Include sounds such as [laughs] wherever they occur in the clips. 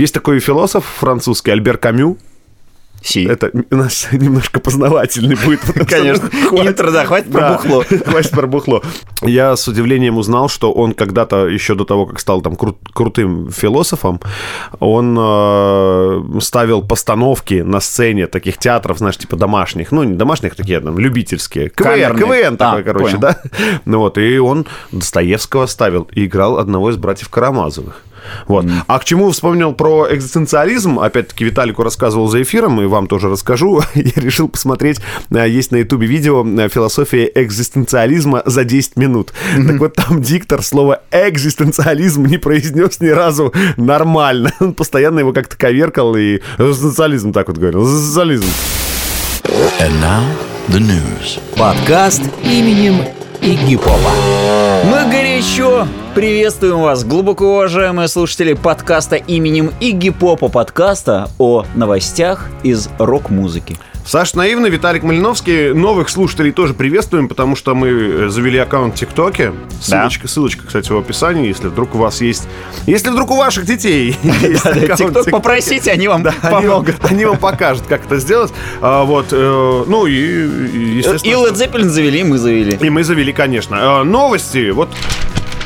Есть такой философ французский Альбер Камю. Си. Это у нас [laughs] немножко познавательный будет. [laughs] Конечно. [laughs] Интро, да, хватит про бухло. Хватит про бухло. Я с удивлением узнал, что он когда-то, еще до того, как стал там кру- крутым философом, он э, ставил постановки на сцене таких театров, знаешь, типа домашних, ну, не домашних, такие там, любительские. КВН. КВН такой, А, короче, понял. да? Ну вот, и он Достоевского ставил и играл одного из братьев Карамазовых. Вот. А к чему вспомнил про экзистенциализм? Опять-таки Виталику рассказывал за эфиром, и вам тоже расскажу. [laughs] Я решил посмотреть, э, есть на ютубе видео э, «Философия экзистенциализма за 10 минут». Так вот там диктор слово «экзистенциализм» не произнес ни разу нормально. Он постоянно его как-то коверкал и экзистенциализм так вот говорил. Экзистенциализм. And now the news. Подкаст именем Игги Попа. Мы горячо приветствуем вас, глубоко уважаемые слушатели подкаста именем Игги Попа, подкаста о новостях из рок-музыки. Саш Наивный, Виталик Малиновский. Новых слушателей тоже приветствуем, потому что мы э, завели аккаунт в ТикТоке. Ссылочка, ссылочка, кстати, в описании, если вдруг у вас есть... Если вдруг у ваших детей [laughs] есть ТикТок попросите, они вам помогут. они вам покажут, как это сделать. А, вот, э, ну и, и, И естественно, Led Zeppelin завели, мы завели. и мы завели, конечно. А, новости, вот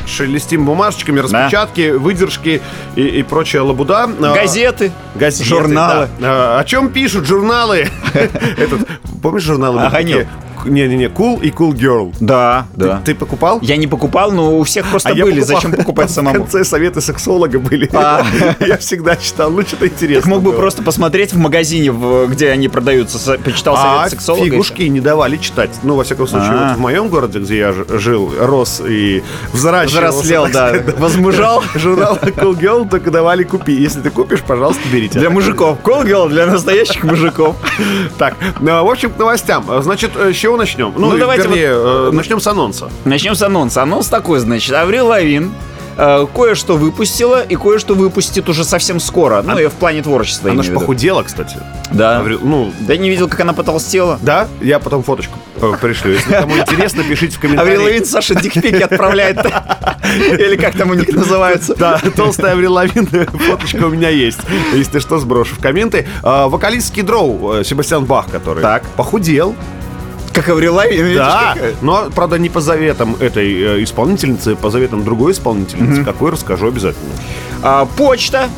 шелестим бумажечками, распечатки, выдержки и, и прочая лабуда. А, Газеты, газеты, журналы. да. А, о чем пишут журналы? [laughs] Этот, помнишь журналы? Огонек. Не-не-не, Cool и Cool Girl. Да, да. Ты покупал? Я не покупал, но у всех просто А были. покупал. Зачем покупать [laughs] В самому? конце советы сексолога были. А. [laughs] Я всегда читал, ну что-то интересно. Так мог бы было. просто посмотреть в магазине, в- где они продаются, почитал А совет сексолога. фигушки не давали читать. Ну, во всяком случае, А. вот в моем городе, где я жил, рос и взращивался. Взрослел, да. сказать, Возмужал. [laughs] Журнал Cool Girl только давали купи. Если ты купишь, пожалуйста, берите. Для мужиков. Колгел для настоящих мужиков. Так, ну, в общем, к новостям. Значит, э, с чего начнем? Ну, давайте вернее, э, начнем с анонса. Начнем с анонса. Анонс такой, значит, Аврил Лавин э, кое-что выпустила и кое-что выпустит уже совсем скоро. Ну, и в плане творчества. Она же похудела, кстати. Да. Аврил- Ну, Да не видел, как она потолстела. да, я потом фоточку э, пришлю. Если кому [laughs] интересно, пишите в Аврил комментариях. Лавин Саша дикпики отправляет. [laughs] Или как там у них называются. Да, толстая Аврил Лавин, фоточка у меня есть. Если что, сброшу в комменты. А, Вокалист Скидроу, э, Себастьян Бах, который Так. похудел. Как Аврил Лавин. видишь, Да, какая? но, правда, не по заветам этой э, исполнительницы, по заветам другой исполнительницы. Какой, расскажу обязательно. А, Почта.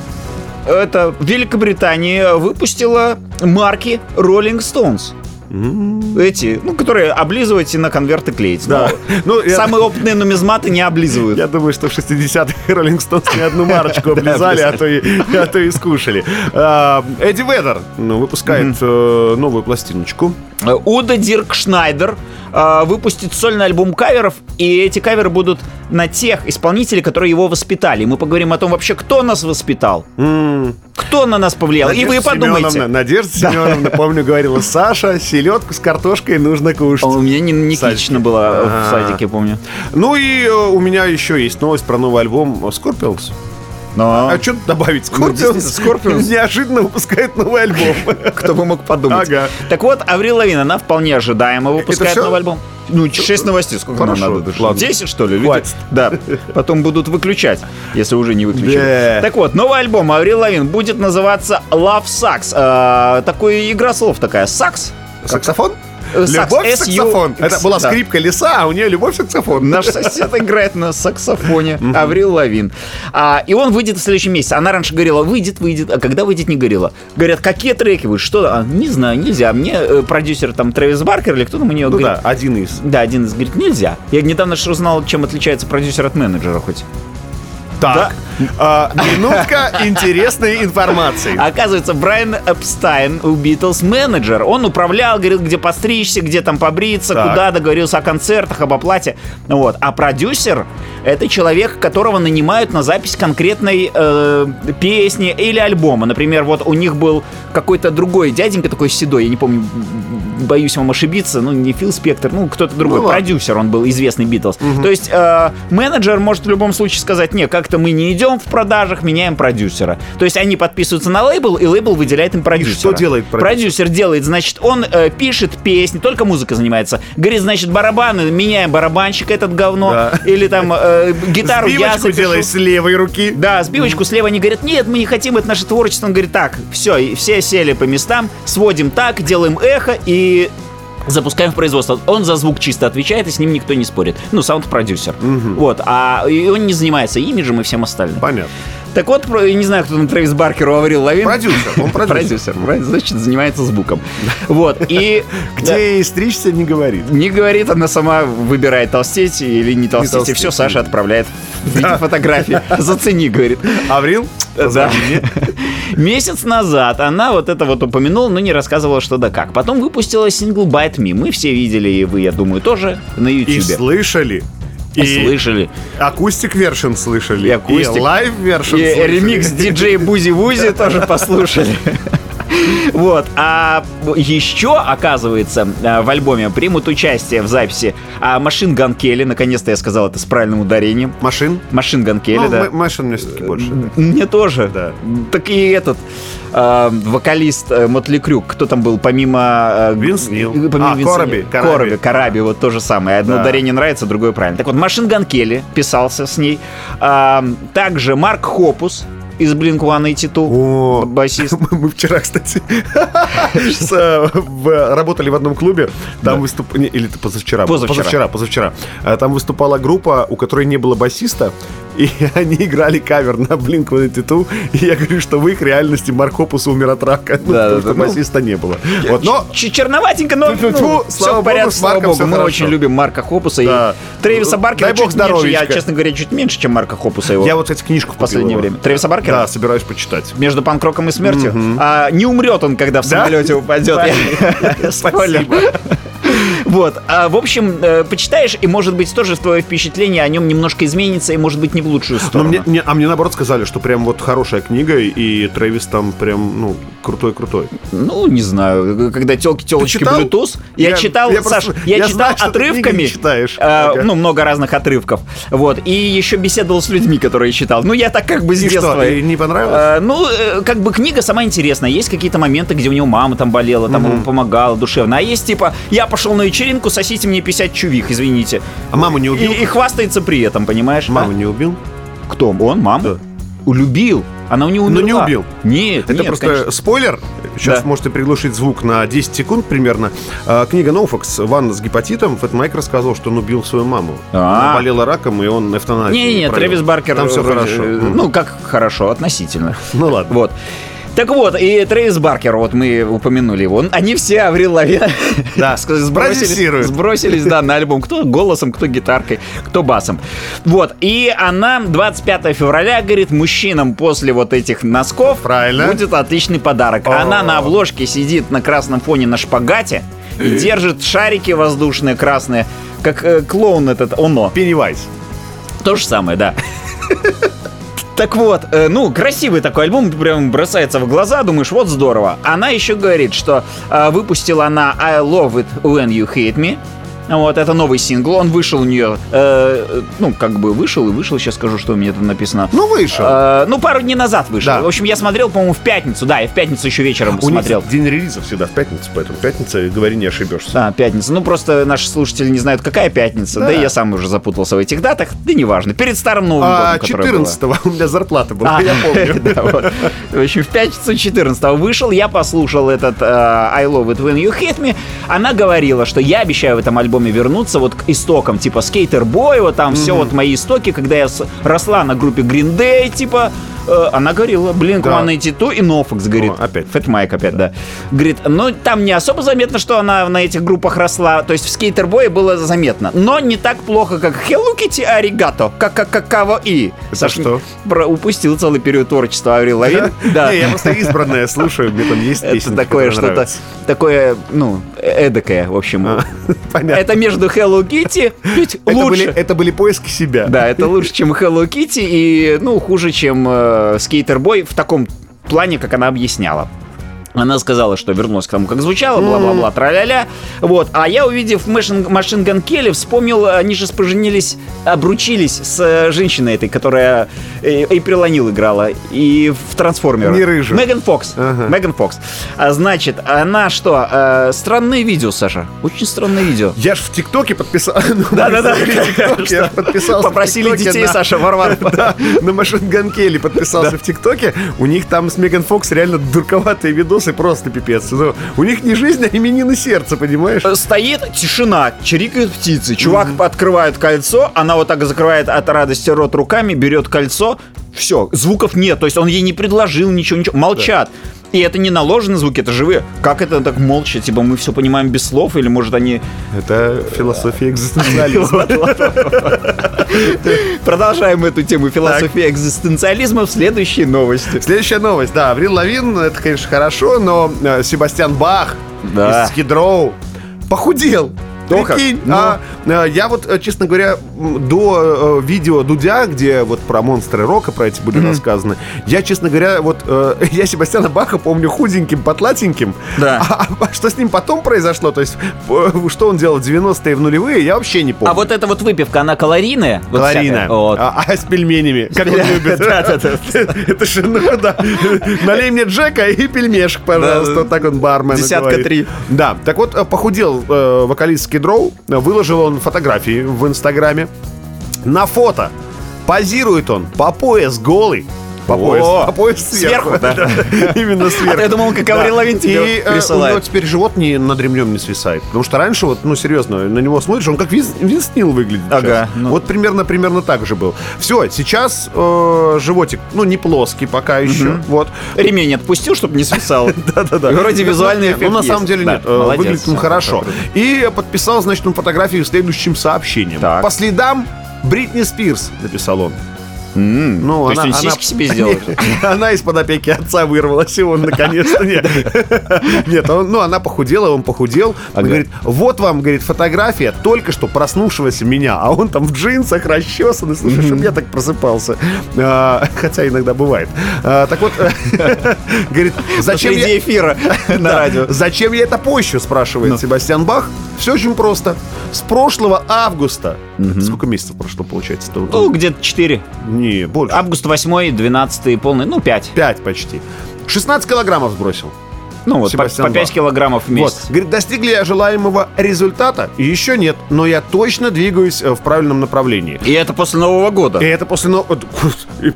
Это Великобритания выпустила марки Rolling Stones. Эти, ну, которые облизываете на конверты клеить. Да. Но Ну, я- Самые опытные нумизматы не облизывают. Я думаю, что в 60-х Роллинг Стоунс не одну марочку [laughs] облизали, а то и, а то и скушали. А, Эдди Ведер ну, выпускает э, новую пластиночку. Э, Уда Дирк Шнайдер э, выпустит сольный альбом каверов, и эти каверы будут на тех исполнителей, которые его воспитали. Мы поговорим о том вообще, кто нас воспитал, кто на нас повлиял. и вы Надежда подумайте. Семеновна, Надежда Семеновна, помню, говорила, Саша, селедку с картошкой нужно кушать. А У меня не, не критично было э, в А. садике, помню. Ну и э, у меня еще есть новость про новый альбом Scorpions. Но А что добавить? Ну, Scorpions, действительно, Scorpions. [laughs] неожиданно выпускает новый альбом. [laughs] кто бы мог подумать. Ага. Так вот, Аврил Лавин, она вполне ожидаемо выпускает новый альбом. Ну, 6 новостей, сколько Хорошо, нам надо? даже? ладно. 10, что ли? Люди- Хватит. Да, потом будут выключать, если уже не выключили. Да. Так вот, новый альбом Аврил Лавин будет называться Love Sucks. А, такой игра слов такая. Сакс. Саксофон? Э, Любовь саксофон. Это была скрипка леса, а у нее любовь саксофон. Наш сосед играет на саксофоне. Аврил Лавин. А, и он выйдет в следующем месяце. Она раньше говорила, выйдет, выйдет. А когда выйдет, не говорила. Говорят, какие треки вы? Что? А, не знаю, нельзя. Мне э, продюсер там Трэвис Баркер или кто там у нее Ну говорит. да, один из. Да, один из говорит, нельзя. Я недавно же узнал, чем отличается продюсер от менеджера хоть. Так, а, минутка интересной информации. Оказывается, Брайан Эпстайн у Битлз менеджер. Он управлял, говорил, где постричься, где там побриться, Так. куда договорился о концертах, об оплате. Вот. А продюсер — это человек, которого нанимают на запись конкретной э, песни или альбома. Например, вот у них был какой-то другой дяденька такой седой, я не помню, боюсь вам ошибиться, ну, не Фил Спектр, ну, кто-то другой, Ну, продюсер он был, известный Битлз. То есть э, менеджер может в любом случае сказать, не, как-то мы не идем в продажах, меняем продюсера. То есть они подписываются на лейбл, и лейбл выделяет им продюсера. что делает продюсер? Продюсер делает, значит, он э, пишет песни, только музыка занимается. Говорит, значит, барабаны, меняем барабанщик этот говно, Да. или там э, гитару я запишу. делай с левой руки. Да, сбивочку слева они говорят, нет, мы не хотим, это наше творчество. Он говорит, так, все, и все сели по местам, сводим так, делаем эхо и запускаем в производство. Он за звук чисто отвечает, и с ним никто не спорит. Ну, саунд-продюсер. Вот, а и он не занимается имиджем и всем остальным. Понятно. Так вот, не знаю, кто там Трэвис Баркеру говорил Лавин. Продюсер, он продюсер. Продюсер, значит, занимается звуком. Вот, и... Где стричься, не говорит. не говорит, она сама выбирает толстеть или не толстеть, и все. Саша отправляет в фотографии. Зацени, говорит. Аврил? Да. [laughs] Месяц назад она вот это вот упомянула, но не рассказывала, что да как. Потом выпустила сингл Bite Me. Мы все видели, и вы, я думаю, тоже на И YouTube. слышали. И Слышали. acoustic version слышали. И acoustic. live version И ремикс диджей Бузи Вузи тоже послушали. [laughs] Вот. А еще, оказывается, э, в альбоме примут участие в записи Machine Gun Kelly. Наконец-то я сказал это с правильным ударением. Machine? Machine Ну, да. М- Machine мне все-таки больше. да. Мне тоже. Да. Так и этот э, вокалист э, Mötley Crüe, кто там был, помимо... Винс Нил. помимо А, Винса Кораби. Кораби. Кораби, Кораби, вот то же самое. Одно Да. ударение нравится, другое правильно. Так вот, Machine Gun Kelly писался с ней. Также Марк Хоппус из Blink-182, О, басист. [laughs] Мы мы вчера, кстати, [laughs] э, работали в одном клубе. Там выступ... Или позавчера? Позавчера. Позавчера, позавчера. Э, Там выступала группа, у которой не было басиста. И [laughs] они играли кавер на Blink-182. И я говорю, что в их реальности Марк Хопус умер от рака. Ну, Да, потому да, что да, ну, басиста не было. Вот, но Черноватенько, но ну, слава все в порядке, слава богу. Мы хорошо. очень любим Марка Хопуса Да. и Трейвиса Баркера. Дай бог чуть меньше, Я, честно говоря, чуть меньше, чем Марка Хопуса его я вот, кстати, книжку в последнее его. время. Трейвиса Баркера? Да, собираюсь почитать. между панкроком и смертью. А, не умрет он, когда в Да? самолете упадет. Я- [laughs] Спойлер. Вот. А, в общем, э, почитаешь, и, может быть, тоже твое впечатление о нем немножко изменится, и, может быть, не в лучшую Но сторону. мне, не- а мне наоборот сказали, что прям вот хорошая книга, и Трэвис там прям, ну, крутой-крутой. Ну, не знаю, когда телки телочки? Bluetooth. Я, Я- читал, я Саш, просто- я, я читал знаю, отрывками. читаешь. э, Ага. Ну, много разных отрывков. Вот. И еще беседовал с людьми, которые читал. Ну, я так как бы с И детства. что, и не понравилось? Э, ну, э, как бы книга сама интересная. Есть какие-то моменты, где у него мама там болела, там ему помогала душевно. А есть типа, я пошел на вечеринку, сосите мне 50 чувих, извините. А маму не убил? И, и хвастается при этом, понимаешь? Маму А? не убил? Кто? Он, мама? Да. Улюбил. Она у него Ну, умерла. не убил. Нет, Это нет, просто конечно. спойлер. Сейчас Да. можете приглушить звук на 10 секунд примерно. А, книга Ноуфакс «Ванна с гепатитом». Фэт Майк рассказывал, что он убил свою маму. А. Она болела раком, и он эвтаназию Не-не-не. Трэвис Баркер... Там все хорошо. э. Ну, как хорошо, относительно. Ну ладно. Вот. Так вот, и Трэвис Баркер, вот мы упомянули его, он- они все Аврил Лавин Да, [laughs] сбросились, сбросились, да, на альбом. Кто голосом, кто гитаркой, кто басом. Вот, и она 25 февраля, говорит, мужчинам после вот этих носков Правильно. будет отличный подарок. О. Она на обложке сидит на красном фоне на шпагате и [clears throat] держит шарики воздушные красные, как э, клоун этот Оно. Пеннивайз. То же самое, да. [laughs] Так вот, э, ну, красивый такой альбом, прям бросается в глаза, думаешь, вот здорово. Она еще говорит, что э, выпустила она I Love It When You Hate Me. Вот, это новый сингл, он вышел у нее, э, ну, как бы вышел и вышел, сейчас скажу, что у меня там написано. Ну, вышел. Э, ну, пару дней назад вышел. Да. В общем, я смотрел, по-моему, в пятницу, да, и в пятницу еще вечером У них смотрел. день релиза всегда в пятницу, поэтому пятница, говори, не ошибешься. А, пятница. Ну, просто наши слушатели не знают, какая пятница. Да, Да. и я сам уже запутался в этих датах. Да неважно. Перед Старым Новым А годом, которое было. 14 у меня зарплата была, А, я помню. [laughs] да, вот. В общем, в пятницу 14 вышел, я послушал этот э, I Love It When You Hate Me. Она говорила, что я обещаю в этом альбоме вернуться вот к истокам, типа Skater Boy, вот там все вот мои истоки, когда я с- росла на группе Green Day, типа, она говорила, блин, Да. One и Нофокс, говорит. О, опять. Фэт Майк опять, да. Говорит, ну там не особо заметно, что она на этих группах росла. То есть в Скейтербое было заметно. Но не так плохо, как Hello Kitty Аригато. Как как какаво и. Это что? про- упустил целый период творчества Аврил Лавин. Да. Не, я просто избранное слушаю, мне там есть Это песни, такое которые что-то, такое, ну, э- эдакое, в общем. Понятно. Это между Hello Kitty, Это лучше. это были поиски себя. Да, это лучше, чем Hello Kitty и, ну, хуже, чем э, Boy в таком плане, как она объясняла. Она сказала, что вернулась к тому, как звучало, бла-бла-бла, тра-ля-ля. Вот. А я, увидев Машин, Ган Келли, вспомнил, они же поженились, обручились с э, женщиной этой, которая Эйприл О'Нил играла и в Трансформерах. Не рыжая. Меган Фокс. Ага. Меган Фокс. А, значит, она что? э, странные видео, Саша. Очень странные видео. Я ж в ТикТоке подписал. [laughs] ну, Да-да-да. Я подписался. Попросили детей, на- Саша, Варвар. [laughs] Да, на Machine Gun Kelly подписался в ТикТоке. У них там с Меган Фокс реально дурковатые видосы, просто пипец. Ну, У них не жизнь, а именины сердца, понимаешь? Э, Стоит тишина, чирикают птицы. Чувак открывает кольцо, она вот так закрывает от радости рот руками, берет кольцо. Все, звуков нет. То есть он ей не предложил ничего, ничего. Молчат. И это не наложенные звуки, это живые. Как это так молча? Типа мы все понимаем без слов, или может они... Это философия экзистенциализма. [laughs] Продолжаем эту тему философии экзистенциализма в следующей новости. Следующая новость, да, Аврил Лавин, это, конечно, хорошо, но э, Себастьян Бах Да. из Хидроу похудел. То как? Прикинь, Ну. а, э, я вот, э, честно говоря, до э, видео Дудя, где вот про монстры рока, про эти были рассказаны, я, честно говоря, вот [laughs] я Себастьяна Баха помню худеньким, потлатеньким. Да. А, а что с ним потом произошло, то есть что он делал в 90-е, в нулевые, я вообще не помню. А вот эта вот выпивка, она калорийная? Калорийная. всякая? Вот. А, а с пельменями, как он любит. [laughs] Это же, ну да. Налей мне Джека и пельмешек, пожалуйста. Вот так он бармен Десятка три. Да, так вот, похудел вокалист Скидроу. Выложил он фотографии в Инстаграме. На фото позирует он по пояс голый. По пояс, по пояс сверху. [laughs] Именно сверху. А я думал, как Аврил Лавин тебе И э, присылает. него теперь живот не над ремнем не свисает. Потому что раньше, вот, ну, серьезно, на него смотришь, он как Винс, Нил выглядит Ага, ну. Вот примерно, примерно так же был. Все, сейчас э, животик, ну, не плоский пока еще. Вот. Ремень отпустил, чтобы не свисал. [laughs] Да-да-да. Вроде визуальный эффект Ну, на самом деле нет. Э. Выглядит он хорошо. И подписал, значит, он фотографию следующим сообщением. По следам Бритни Спирс, написал он. Ну, То есть он сиськи себе сделал? [laughs] Она из-под опеки отца вырвалась, и он наконец-то нет. [laughs] Ну, она похудела, он похудел. Говорит, вот вам, говорит, фотография только что проснувшегося меня, а он там в джинсах расчесанный. Слушай, чтобы я так просыпался. А, [laughs] Хотя иногда бывает. А, Так вот, говорит, зачем я... эфира на радио. Зачем я это пощу, спрашивает Себастьян Бах. Все очень просто. С прошлого августа. Сколько месяцев прошло, получается? -то? Ну, где-то 4. Не, больше. Август 8, 12 полный, ну, 5. 5 почти. 16 килограммов сбросил. Ну, вот по, Себастьян по 5 Бах. килограммов в Вот. месяц. Говорит, достигли я желаемого результата? Еще нет, но я точно двигаюсь э, в правильном направлении. И это после Нового года. И это после, но- вот,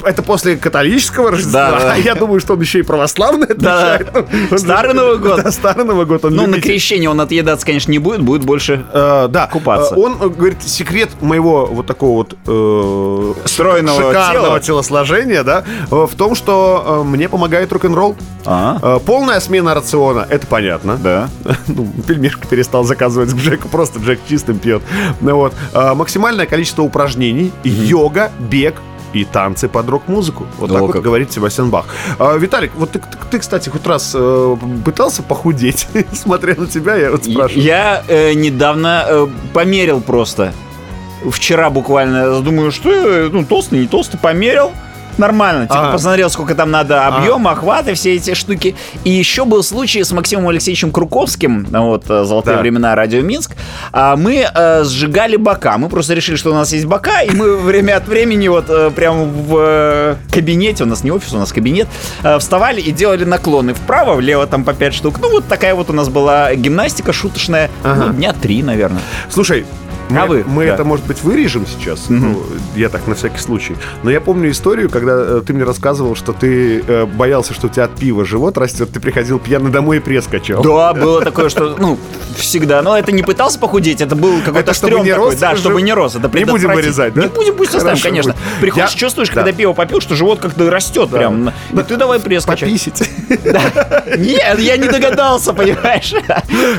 это после католического Рождества. Да, да. А я думаю, что он еще и православный Да. Он [laughs] Старый Новый год. Да, старый Новый год. Он Ну, на любитель. крещение он отъедаться, конечно, не будет, будет больше Э, да, Купаться. Э, Он э, говорит, секрет моего вот такого вот э, Стройного шикарного тела. телосложения, да, в том, что мне помогает рок-н-ролл. А. Э, Полная смена рациона, это понятно. Да. [laughs] Ну, пельмешку перестал заказывать [laughs] к Джеку, просто Джек чистым пьет. Ну вот. Э, Максимальное количество упражнений, йога, бег, и танцы под рок-музыку. Вот О, так вот как. говорит Себастьян Бах. А, Виталик, вот ты, ты, ты, кстати, хоть раз э, пытался похудеть? [laughs] Смотря на тебя, я вот спрашиваю. Я э, недавно э, померил просто. Вчера буквально. Думаю, что э, ну, толстый, не толстый, померил. Нормально. Типа посмотрел, сколько там надо объем, охваты, все эти штуки. И еще был случай с Максимом Алексеевичем Круковским, вот э, «Золотые Да. времена» Радио Минск. А мы э, сжигали бока. Мы просто решили, что у нас есть бока, и мы [laughs] время от времени вот э, прямо в кабинете, у нас не офис, у нас кабинет, вставали и делали наклоны вправо, влево там по 5 штук. Ну вот такая вот у нас была гимнастика шуточная. Ага. Ну, дня три, наверное. Слушай, мы, А вы? мы Да. это, может быть, вырежем сейчас. Ну, я так на всякий случай. Но я помню историю, когда э, ты мне рассказывал, что ты э, боялся, что у тебя от пива живот растет. Ты приходил пьяный домой и пресс качал. Да, было такое, что, ну, всегда. Но это не пытался похудеть, это был какой-то стрём такой. Да, чтобы не рос. Это Не будем вырезать, да? Не будем, пусть оставим, конечно. Приходишь, чувствуешь, да. когда пиво попил, что живот как-то растет прям. И ты давай пресс качай. Пописить. Нет, я не догадался, понимаешь?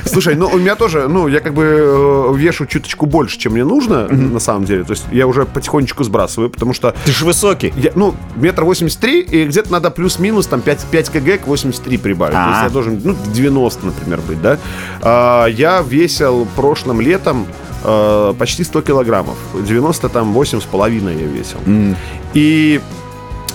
Слушай, ну у меня тоже, ну я как бы э, вешу чуточку больше, чем мне нужно, на самом деле. То есть я уже потихонечку сбрасываю, потому что Ты ж высокий. я, ну, метр восемьдесят три, и где-то надо плюс-минус там 5, 5 кг к 83 прибавить. То есть А. я должен, ну, 90, например, быть, да? А, я весил прошлым летом э, почти 100 килограммов. 90 там 8 с половиной я весил. И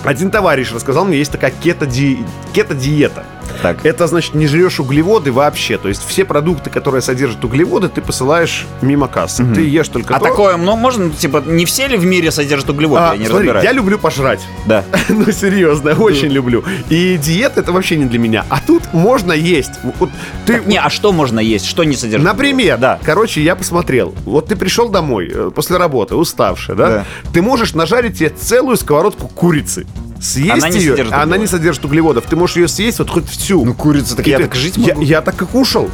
один товарищ рассказал мне, есть такая кето-ди- кето-диета. Так. Это значит, не жрешь углеводы вообще. То есть все продукты, которые содержат углеводы, ты посылаешь мимо кассы. Ты ешь только А то. такое, ну, можно, типа, не все ли в мире содержат углеводы? А, я не смотри, я люблю пожрать. Да. [laughs] Ну, серьезно, очень люблю. И диета это вообще не для меня. А тут можно есть. Вот ты, Не, а что можно есть? Что не содержит? Например, Да. Короче, я посмотрел. Вот ты пришел домой э, после работы, уставший, да? Да. Ты можешь нажарить себе целую сковородку курицы. Съесть Она не ее, содержит она не содержит углеводов. Ты можешь ее съесть вот хоть всю. Ну, курица, так И я ты- так жить я, могу. я так и кушал.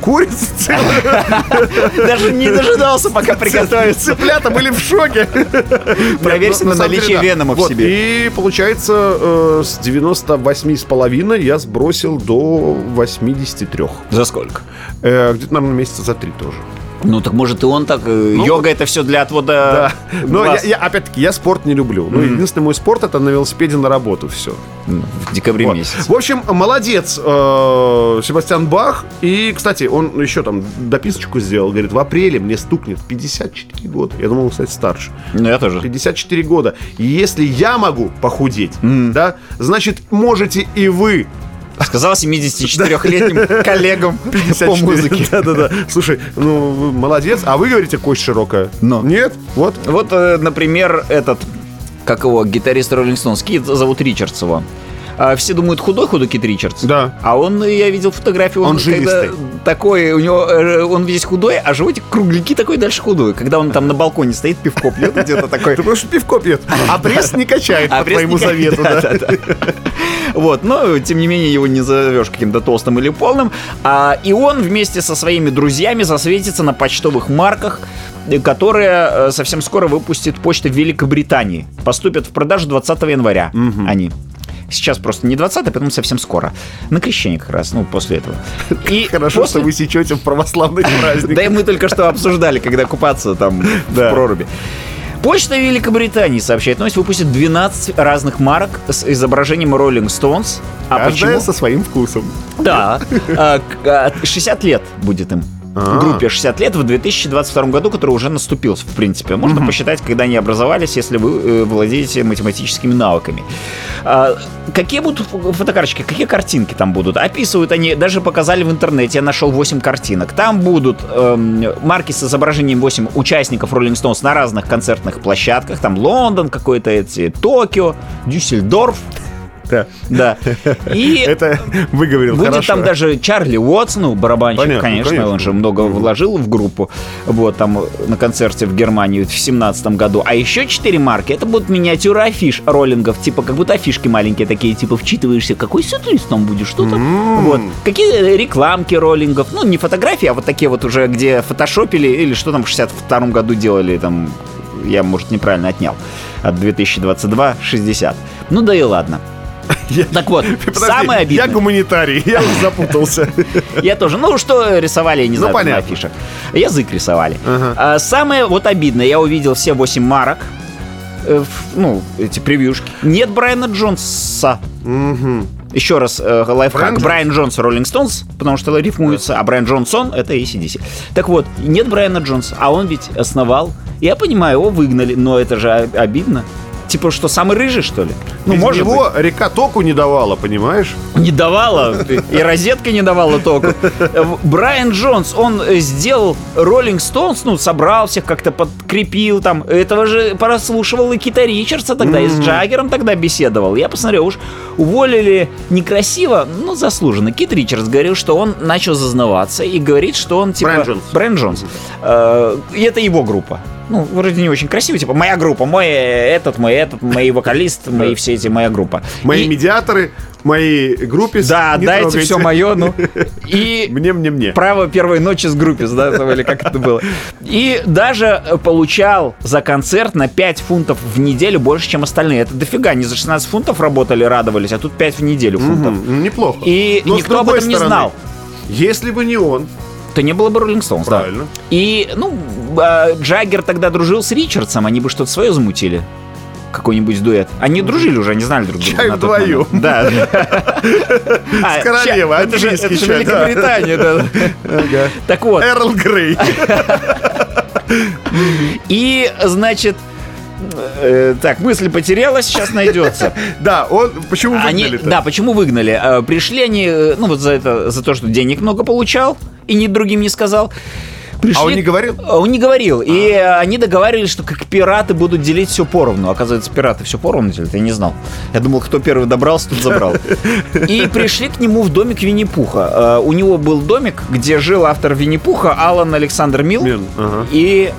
Курица целая. [laughs] Даже не дожидался, пока приготовится. Цыплята были в шоке. [laughs] Проверься Нет, на наличие венома в себе. И получается, э, с 98,5 я сбросил до 83. За сколько? Э, Где-то, наверное, месяца за три тоже. Ну, так может и он так... э, Йога это все для отвода Да. Но я, я, опять-таки, я спорт не люблю. Ну, единственный мой спорт это на велосипеде на работу. Все. в декабре месяце. В общем, молодец э, Себастьян Бах. И, кстати, он еще там дописочку сделал. Говорит, в апреле мне стукнет 54 года. Я думал, он, кстати, старше. Ну, я тоже. 54 года. И если я могу похудеть, да, значит, можете и вы. Сказал 74-летним коллегам по 54. музыке. Да-да-да. Слушай, ну, вы молодец. А вы говорите, кость широкая? Но. Нет? Вот. Вот, э, например, этот, как его, гитарист Роллинг Стоунс, Кит зовут Ричардс его. А все думают, худой-худой Кит Ричардс. Да. А он, я видел фотографию, он, Он жилистый. такой, у него, э, он весь худой, а животик кругленький такой дальше худой. Когда он там на балконе стоит, пивко пьет где-то такой. [laughs] Ты что пивко пьет. А пресс не качает А по твоему завету. [laughs] Вот, но тем не менее его не назовешь каким-то толстым или полным. А, и он вместе со своими друзьями засветится на почтовых марках, которые э, совсем скоро выпустит почта в Великобритании. Поступят в продажу 20 января они. Сейчас просто не 20, а потом совсем скоро. На крещение как раз, ну, после этого. [laughs] И Хорошо, после- что вы сечете в православный [laughs] праздник. да и мы только что обсуждали, когда купаться там в проруби. Почта Великобритании сообщает, новость выпустит 12 разных марок с изображением Rolling Stones. А Каждая почему? со своим вкусом. Да. А, к- а, 60 лет будет им. А. Группе 60 лет в 2022 году, который уже наступил, в принципе. Можно посчитать, когда они образовались, если вы э, владеете математическими навыками. А, какие будут фо- фотокарточки, какие картинки там будут? Описывают они, даже показали в интернете, я нашел 8 картинок. Там будут эм, марки с изображением 8 участников Rolling Stones на разных концертных площадках. Там Лондон какой-то, эти, Токио, Дюссельдорф. Да. Да. И [laughs] Это выговорил Будет хорошо. там даже Чарли Уотсон, ну, барабанщик, Понятно, конечно, конечно. он же много вложил в группу. Вот, там на концерте в Германии в семнадцатом году. А еще четыре марки, это будут миниатюры афиш роллингов, типа как будто афишки маленькие такие, типа вчитываешься, какой сет-лист там будет, что там. Вот. Какие рекламки роллингов, ну, не фотографии, а вот такие вот уже, где фотошопили, или что там в 62 году делали, там, я, может, неправильно отнял, от 2022-60. Ну да и ладно. Так вот, [laughs] самое обидное... Я гуманитарий, я запутался. [laughs] Я тоже. Ну, что рисовали, я не Ну, знаю, на афишах. Язык рисовали. А, самое вот обидное, я увидел все 8 марок. э, ну, эти превьюшки. Нет Брайана Джонса. Еще раз, э, лайфхак. Брайан Брайан Джонс Роллинг Стоунс, потому что рифмуется, а Брайан Джонсон это ACDC. Так вот, нет Брайана Джонса, а он ведь основал. Я понимаю, его выгнали, но это же обидно. Типа, что самый рыжий, что ли? Ну, Без может быть. него река току не давала, понимаешь? Не давала, и розетка не давала току. Брайан Джонс, он э, сделал Роллинг Стоунс, ну, собрал всех, как-то подкрепил там. Этого же прослушивал и Кита Ричардса тогда, и с Джаггером тогда беседовал. Я посмотрел, уж уволили некрасиво, но заслуженно. Кит Ричардс говорил, что он начал зазнаваться и говорит, что он типа... Брайан Джонс. Брайан Джонс. Э, И это его группа. Ну, вроде не очень красиво, типа, моя группа, мой этот, мой этот, мои вокалист, мои все эти, моя группа. Мои И- медиаторы, мои группе. да, не дайте трогайте. все мое, ну. [laughs] И Мне, мне, мне. право первой ночи с группе, да, или как это было. И даже э, получал за концерт на 5 фунтов в неделю больше, чем остальные. Это дофига, они за 16 фунтов работали, радовались, а тут 5 в неделю фунтов. Мгм, Неплохо. И Но никто об этом не стороны, знал. Если бы не он, То не было бы Стоунс, да. Правильно. И, ну, а, Джаггер тогда дружил с Ричардсом, они бы что-то свое замутили. Какой-нибудь дуэт. Они дружили уже, они знали друг друга. Чай вдвоем. Да. [laughs] А, С королевой, Это же да. Великобритания, да. Так вот. Эрл Грей. [laughs] И, значит, Э, Так, мысль потерялась, сейчас найдется. [laughs] Да, он... Почему Они, выгнали-то? да, почему выгнали? Э, Пришли они, э, ну вот за это, за то, что денег много получал и ни другим не сказал. Пришли- А он не говорил? А Он не говорил. И э, они договаривались, что как пираты будут делить все поровну. Оказывается, пираты все поровну делят. Я не знал. Я думал, кто первый добрался, тот забрал. [laughs] И пришли к нему в домик Винни-Пуха. У него был домик, где жил автор Винни-Пуха Алан Александр ага. И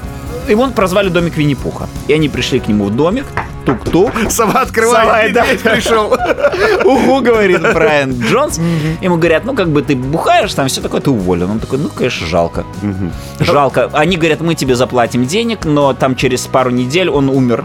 его прозвали домик Винни-Пуха. И они пришли к нему в домик. Тук-тук. Сова открывает, Сова, да. пришел. Уху, говорит [laughs] Брайан Джонс. Ему говорят, ну, как бы ты бухаешь, там все такое, ты уволен. Он такой, ну, конечно, жалко. Жалко. Они говорят, мы тебе заплатим денег, но там через пару недель он умер.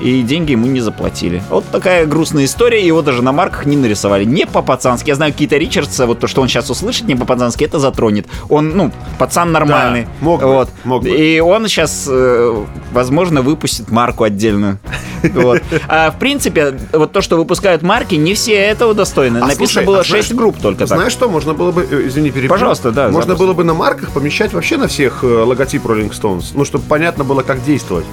И деньги ему не заплатили. Вот такая грустная история. Его даже на марках не нарисовали. Не по-пацански. Я знаю, Кита Ричардса, вот то, что он сейчас услышит, не по-пацански, это затронет. Он, ну, пацан нормальный. Да, мог быть, вот. мог быть. И он сейчас, возможно, выпустит марку отдельную. [laughs] Вот. А в принципе, вот то, что выпускают марки, не все этого достойны. А Написано слушай, было а знаешь- 6 групп только так. Знаешь что, можно было бы, э, извини, перебью. Пожалуйста, да, Можно запросто. было бы на марках помещать вообще на всех э, логотип Rolling Stones, ну, чтобы понятно было, как действовать.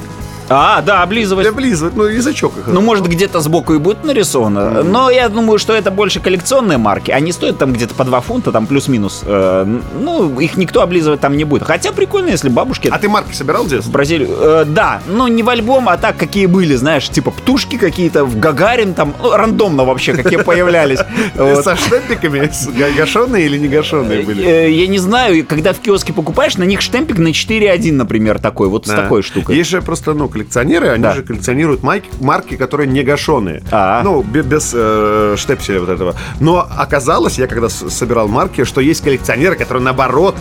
А, да, облизывать. Облизывать, ну, язычок их. Ну, может, где-то сбоку и будет нарисовано. Но я думаю, что это больше коллекционные марки. Они стоят там где-то по 2 фунта, там плюс-минус. Э, Ну, их никто облизывать там не будет. Хотя прикольно, если бабушки А ты марки собирал в в? Бразилию. Э, да, но не в альбом, а так, какие были, знаешь, типа птушки какие-то, в Гагарин там, ну, рандомно вообще, какие появлялись. [laughs] Со штемпиками? Гашеные или не гашеные были? Э, Я не знаю, когда в киоске покупаешь, на них штемпик на 4.1, например, такой, вот с такой штукой. Есть же просто, ну, коллекционеры, они Да. же коллекционируют майки- марки, которые не гашеные. А. Ну, бе- без, э, штепселя вот этого. Но оказалось, я когда собирал марки, что есть коллекционеры, которые наоборот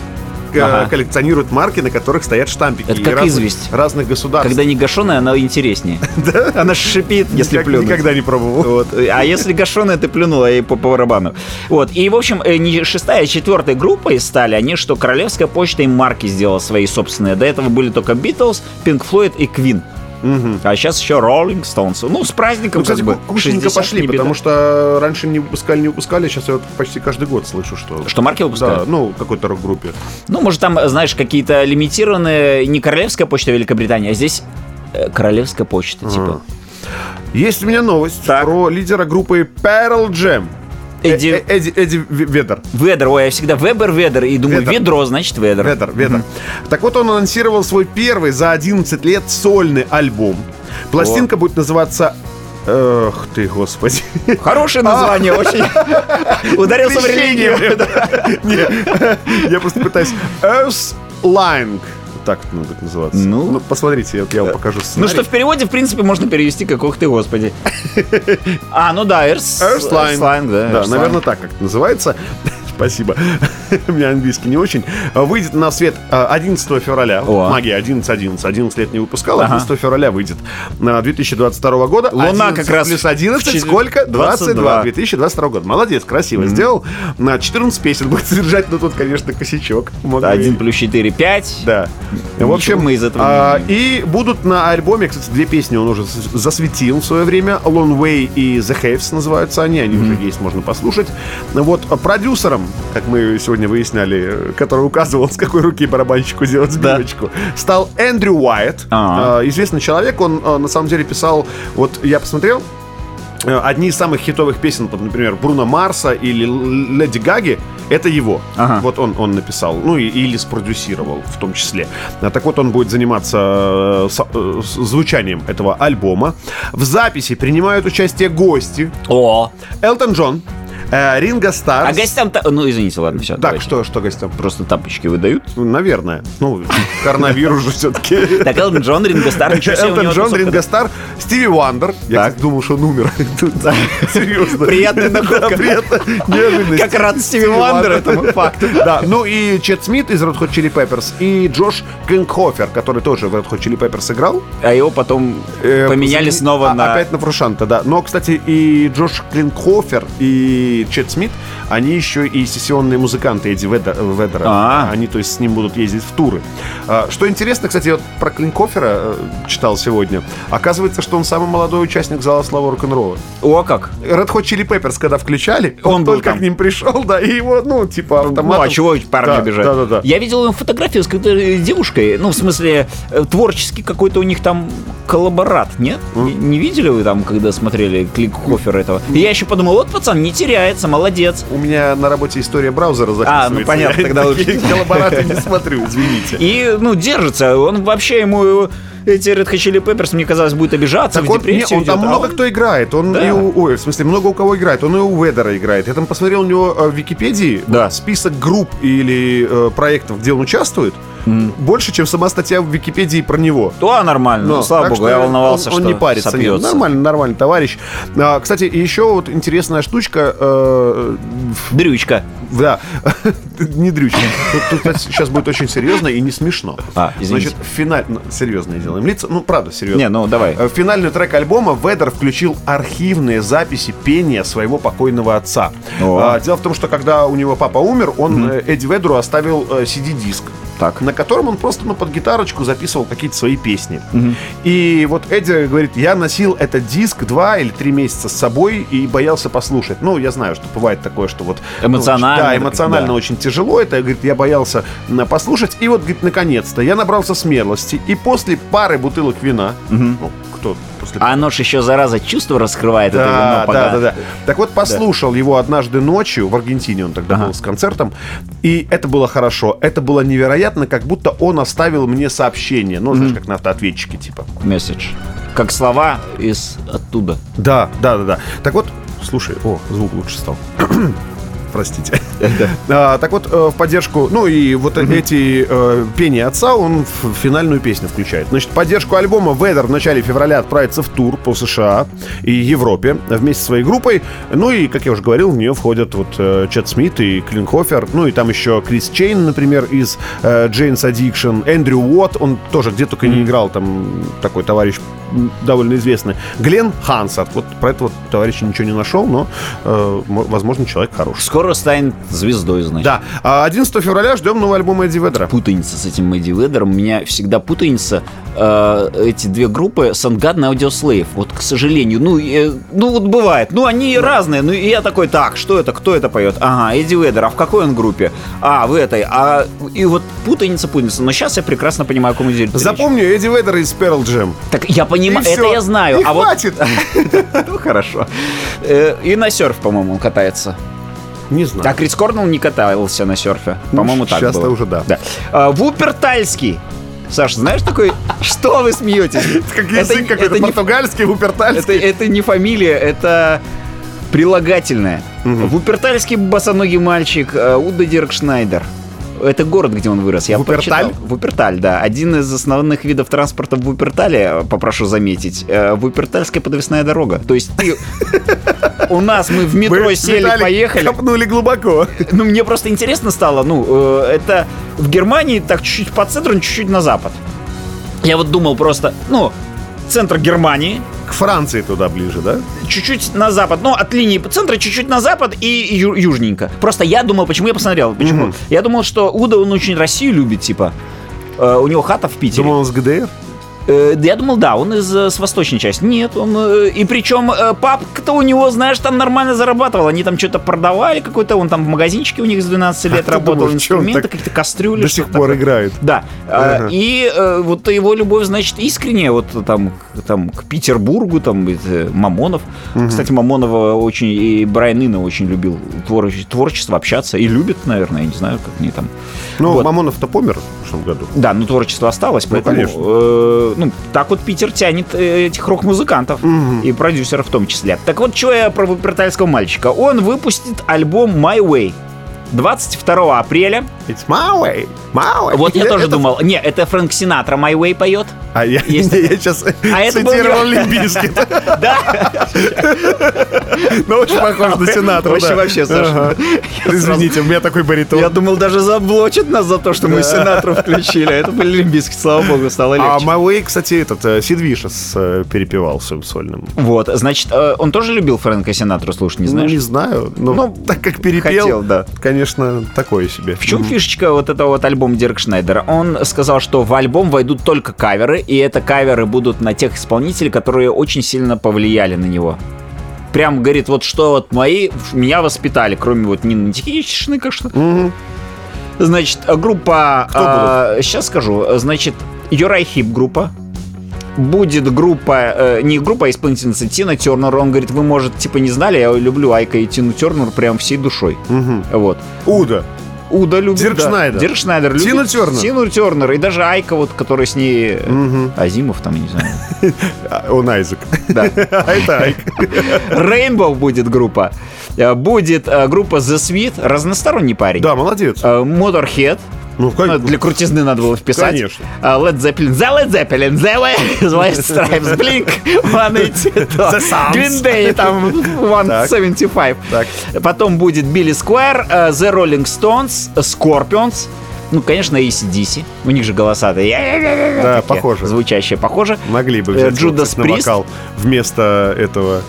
Ага. коллекционируют марки, на которых стоят штампики. Это И как разных- известь. Разных государств. Когда не гашеная, она интереснее. [laughs] Она шипит, если Никак- плюнуть. Никогда не пробовал. Вот. А если гашеная, ты плюнула и по, по барабану. Вот. И, в общем, э, не шестая, а четвертая группа из стали, они что, Королевская почта им марки сделала свои собственные. До этого были только Beatles, Pink Floyd и Queen. А сейчас еще Rolling Stones. Ну, с праздником, Ну, кстати, как бы. кушненько 60 пошли, потому что раньше не выпускали, не выпускали, сейчас я вот почти каждый год слышу, что... Что марки Да, выпускают? ну, какой-то рок-группе. Ну, может, там, знаешь, какие-то лимитированные, не Королевская почта Великобритании, а здесь э, Королевская почта, типа. Есть у меня новость Так. про лидера группы Pearl Jam. Эдди- Э- э- Эдди, Эдди В- Ведер. Ведер, ой, я всегда Вебер, Ведер, и думаю, Ведер. ведро, значит, Ведер. Ведер, Ведер. Так вот, он анонсировал свой первый за 11 лет сольный альбом. Пластинка будет называться... Эх ты, господи. Хорошее название, очень. Ударился в религию. Я просто пытаюсь... Earthling. Так это будет называться. Ну. посмотрите, я, я вам покажу Ну сценарий. что, в переводе, в принципе, можно перевести как «Ох ты, Господи». [laughs] А, ну да, Эрс... Earthline. Earthline, да. Да, наверное, так как это называется. Спасибо. [laughs] У меня английский не очень. Выйдет на свет а, 11 февраля. О. Магия 11-11. 11 лет не выпускал, Ага. 11 февраля выйдет. На 2022 года. Луна 11 как раз Плюс в 11 чет- сколько? 22. 22. 2022 год. Молодец, красиво сделал. На 14 песен [laughs] будет содержать, но тут, конечно, косячок. Мог Один бы- плюс четыре, пять. да. В общем, мы из этого а, и будут на альбоме, кстати, две песни он уже засветил в свое время. Long Way и The Haves называются они, они уже есть, можно послушать. Вот продюсером, как мы сегодня выясняли, э, который указывал, с какой руки барабанщику делать сбивочку, стал Эндрю Уайт. А. А, Известный человек, он а, на самом деле писал, вот я посмотрел, э, одни из самых хитовых песен, там, например, Бруно Марса или Леди Гаги, это его. Ага. Вот он, он написал, ну и, или спродюсировал в том числе. А так вот он будет заниматься э, со- э, звучанием этого альбома. В записи принимают участие гости. О, Элтон Джон, э, Ринго Стар. а гостям-то... Ну, извините, ладно, все. Так, что, что гостям? Просто тапочки выдают. Ну, Наверное. Ну, коронавирус же все-таки. Так, Элтон Джон, Ринго Стар, ничего себе, Элтон Джон, Ринго Стар, Стиви Вандер. Я думал, что он умер. [laughs] Серьезно. Приятная [laughs] находка. Неожиданность. Как рад Стиви Вандер этому факту. Да, ну и Чед Смит из Red Hot Chili Peppers и Джош Клингхоффер, который тоже в Red Hot Chili Peppers играл. А его потом Э, поменяли снова а- на... Опять на Фрушанта, да. Но, кстати, и Джош Клингхоффер, и и Чед Смит, они еще и сессионные музыканты Эдди Веда- Ведера. А. Они, то есть, с ним будут ездить в туры. А, Что интересно, кстати, вот про Клингхоффера э, читал сегодня. Оказывается, что он самый молодой участник зала славы рок-н-ролла. О, как? Red Hot Chili Peppers, когда включали, он, Он только там. к ним пришел, да, и его, ну, типа, автоматом... Ну, а чего парни Да, бежать? Да, да, да. Я видел фотографию с какой-то э, девушкой, ну, в смысле, э, творческий какой-то у них там коллаборат, нет? Не, не видели вы там, когда смотрели клик-хофер этого? И я еще подумал, вот пацан не теряется, молодец. У меня на работе история браузера записывается. А, ну, понятно, Я тогда лучше. коллабораты не смотрю, извините. И, ну, держится. Он вообще ему эти Red Hot Chili Peppers, мне казалось, будет обижаться, Так в он, не, депрессию он там идет, а много он- кто играет. Он Да. и у, ой, в смысле, много у кого играет. Он и у Ведера играет. Я там посмотрел у него э, в Википедии Да. список групп или э, проектов, где он участвует. Больше, чем сама статья в Википедии про него. То нормально, ну, Но, слава богу, я волновался, он, он что не парится. Нет, нормально, нормальный товарищ. А, кстати, еще вот интересная штучка. э, Дрючка. Да, [laughs] не дрючка. Тут, тут сейчас будет очень серьезно и не смешно. А, извините. Значит, финаль... ну, серьезные делаем лица. Ну, правда, серьезно. Не, ну, давай. В финальный трек альбома Ведер включил архивные записи пения своего покойного отца. О. А, дело в том, что когда у него папа умер, он э, Эдди Ведеру оставил э, CD-диск. Так. На котором он просто ну, под гитарочку записывал какие-то свои песни. И вот Эдди говорит, я носил этот диск два или три месяца с собой и боялся послушать. Ну, я знаю, что бывает такое, что вот... ну, Эмоционально, Да, так, эмоционально да. очень тяжело это. Говорит, я боялся послушать. И вот, говорит, наконец-то я набрался смелости. И после пары бутылок вина, ну, кто после А оно ж еще, зараза, чувство раскрывает это да, вино да, да, да. Так вот, послушал его однажды ночью в Аргентине, он тогда Ага. был с концертом, и это было хорошо. Это было невероятно, как будто он оставил мне сообщение. Ну, знаешь, как на автоответчике, типа. Месседж. Как слова из оттуда. Да, да, да, да. Так вот, слушай, о, звук лучше стал. Простите. [laughs] А, так вот, э, в поддержку, ну и вот эти э, пения отца он в финальную песню включает. Значит, в поддержку альбома Ведер в начале февраля отправится в тур по США и Европе вместе со своей группой. Ну и, как я уже говорил, в нее входят вот э, Чед Смит и Клингхоффер, ну и там еще Крис Чейни, например, из э, Jane's Addiction, Эндрю Уотт, он тоже где только не играл, там такой товарищ довольно известный. Глен Хансард, вот про этого товарища ничего не нашел, но, э, мо- возможно, человек хороший. Скоро станет звездой, значит. Да, а 11 февраля ждем новый альбом Эдди Ведера. Путаница с этим Эдди Ведером. У меня всегда путаница э, эти две группы Soundgarden и Audioslave. Вот, к сожалению, ну, э, ну вот бывает. Ну, они разные. Ну, и я такой, так, что это, кто это поет? Ага, Эдди Ведер, а в какой он группе? А, в этой. А, и вот путаница, путаница. Но сейчас я прекрасно понимаю, о ком идет речь. Запомню Эдди Ведера из Pearl Jam. Так я понимаю, И это я знаю. И а вот хватит. [laughs] Ну, хорошо. Э, И на серф, по-моему, он катается. Не знаю. А Крис Корнелл не катался на серфе. Ну, По-моему, так сейчас-то было. уже да. А, Вупертальский. Саша, знаешь такой... Что вы смеетесь? [laughs] Как Это- язык какой-то португальский, вупертальский. это не фамилия, это прилагательное. Вупертальский босоногий мальчик э, Уда Дирк Шнайдер. Это город, где он вырос. Я Вуперталь? прочитал. Вуперталь, да. Один из основных видов транспорта в Вупертале, попрошу заметить, э, Вупертальская подвесная дорога. То есть ты... У нас мы в метро сели, поехали. Копнули глубоко. Ну, мне просто интересно стало, ну, э, это в Германии так чуть-чуть по центру, чуть-чуть на запад. Я вот думал просто, ну, центр Германии, Франции туда ближе, да? чуть-чуть на запад, ну, от линии центра чуть-чуть на запад и ю- южненько. Просто я думал, почему я посмотрел, почему? Я думал, что Уда, он очень Россию любит, типа. Э, у него хата в Питере. Думал, он с ГДР? Э, я думал, да, он из э, с восточной части. Нет, он э, и причем папка-то у него, знаешь, там нормально зарабатывал. Они там что-то продавали какой-то, он там в магазинчике у них с 12 лет ты работал, думаешь, инструменты, какие-то кастрюли. До сих пор такое. играет. Да. Ага. А, И э, вот его любовь, значит, искренняя, вот там, там к Петербургу, там Мамонов. Кстати, Мамонова очень и Брайан Инна очень любил твор- творчество, общаться и любит, наверное, я не знаю, как они там. Ну, Вот. Мамонов-то помер в прошлом году. Да, но творчество осталось, поэтому конечно. Ну, так вот Питер тянет э, этих рок-музыкантов и продюсеров в том числе. Так вот, что я про вупертальского мальчика. Он выпустит альбом My Way 22 апреля. It's my way, my way. Вот я Это- тоже думал, не, это Фрэнк Синатра My Way поет. А я, Есть я сейчас А это цитировал не- Limp Bizkit. [laughs] Да. Ну, очень похож на Синатру, Вообще, вообще, Саша. Извините, у меня такой баритон. Я думал, даже заблочат нас за то, что мы Синатру включили. А это были Limp Bizkit, слава богу, стало А легче. My Way, кстати, этот э, Сид Вишез э, перепевал своим сольным. Вот, значит, э, он тоже любил Фрэнка Синатра, слушай, не Ну, знаешь? не знаю. Но Ну, так как перепел, хотел, да. конечно, такое себе. В чем фишечка вот этого вот альбома Дирк Шнайдера? Он сказал, что в альбом войдут только каверы, и это каверы будут на тех исполнителей, которые очень сильно повлияли на него. Прям говорит, вот что вот мои меня воспитали, кроме вот Нины Никитичны, как что. Значит, группа... сейчас скажу. Значит, Юрай Хип группа. Будет группа, э, не группа, а исполнительница Тина Тернер. Он говорит, вы, может, типа не знали, я люблю Айка и Тину Тернер прям всей душой. Вот. Уда. Уда любит. Дирк да. Шнайдер. Дирк Шнайдер любит. Тину Тернер. Тину Тернер. И даже Айка, вот, который с ней... э, Азимов там, я не знаю. [laughs] Он Айзек. Да. [laughs] А это Айк. [laughs] Rainbow будет группа. Э, Будет э, группа The Sweet. Разносторонний парень. Да, молодец. Motorhead. Ну, Ну, конечно. Для крутизны надо было вписать. Конечно. А, Led Zeppelin, The Led Zeppelin, The White [laughs] Stripes, Blink, 182, The. Green Day, там, 175. Так. Потом будет Билли Squire, э, The Rolling Stones, Scorpions, ну, конечно, ACDC. У них же голоса Да, такие, похоже. Звучащие похоже. Могли бы Э, взять Priest. вокал вместо этого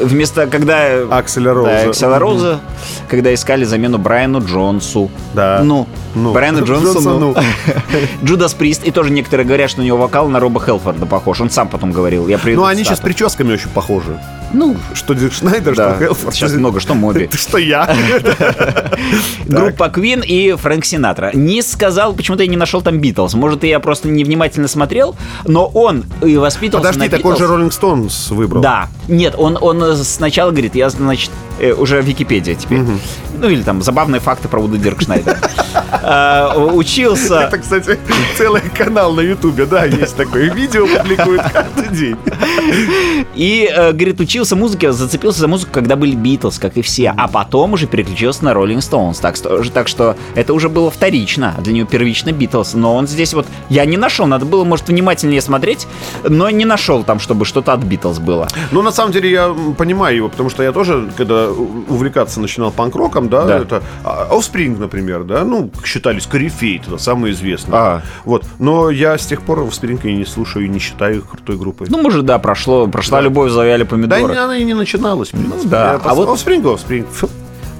Вместо, когда... Акселя Роуза. Да, Акселя Роуза, когда искали замену Брайану Джонсу. Да. Ну, Ну. Брайану Джонсу, Джонсу, ну. ну. [laughs] Джудас Прист. И тоже некоторые говорят, что у него вокал на Роба Хелфорда похож. Он сам потом говорил. Я Ну, они сейчас прическами очень похожи. Ну, Что Дирк Шнайдер, да. что Хелфорд. Сейчас много что моби. [laughs] Что я. [laughs] Группа Queen и Фрэнк Синатра. Не сказал, почему-то я не нашел там Битлз. Может, я просто невнимательно смотрел, но он и воспитывался Подожди, так он же. Роллинг Стоунс выбрал. Да. Нет, он, он сначала говорит, я, значит, э, уже Википедия теперь. Ну, или там забавные факты про Вуду Диркшнайдера. [laughs] А, Учился... Это, кстати, целый канал на Ютубе, да, есть такое видео, публикуют каждый день. [laughs] И, э, говорит, учился музыке, зацепился за музыку, когда были Битлз, как и все. А потом уже переключился на Роллинг Стоунс. Так, что- так что это уже было вторично. Для него первично Битлз. Но он здесь вот... Я не нашел, надо было, может, внимательнее смотреть, но не нашел там, чтобы что-то от Битлз было. Ну, на самом деле, я понимаю его, потому что я тоже, когда увлекаться начинал панк-роком, да, Да. это а, Offspring, например, да, ну, считались корифей, тогда самые известные. Ага. Вот. Но я с тех пор Offspring и не слушаю, и не считаю их крутой группой. Ну, может, да, прошло, прошла Да. любовь, завяли да, помидоры. и она и не начиналась. в принципе. да. Я А пос- вот- Offspring, Offspring. Фу.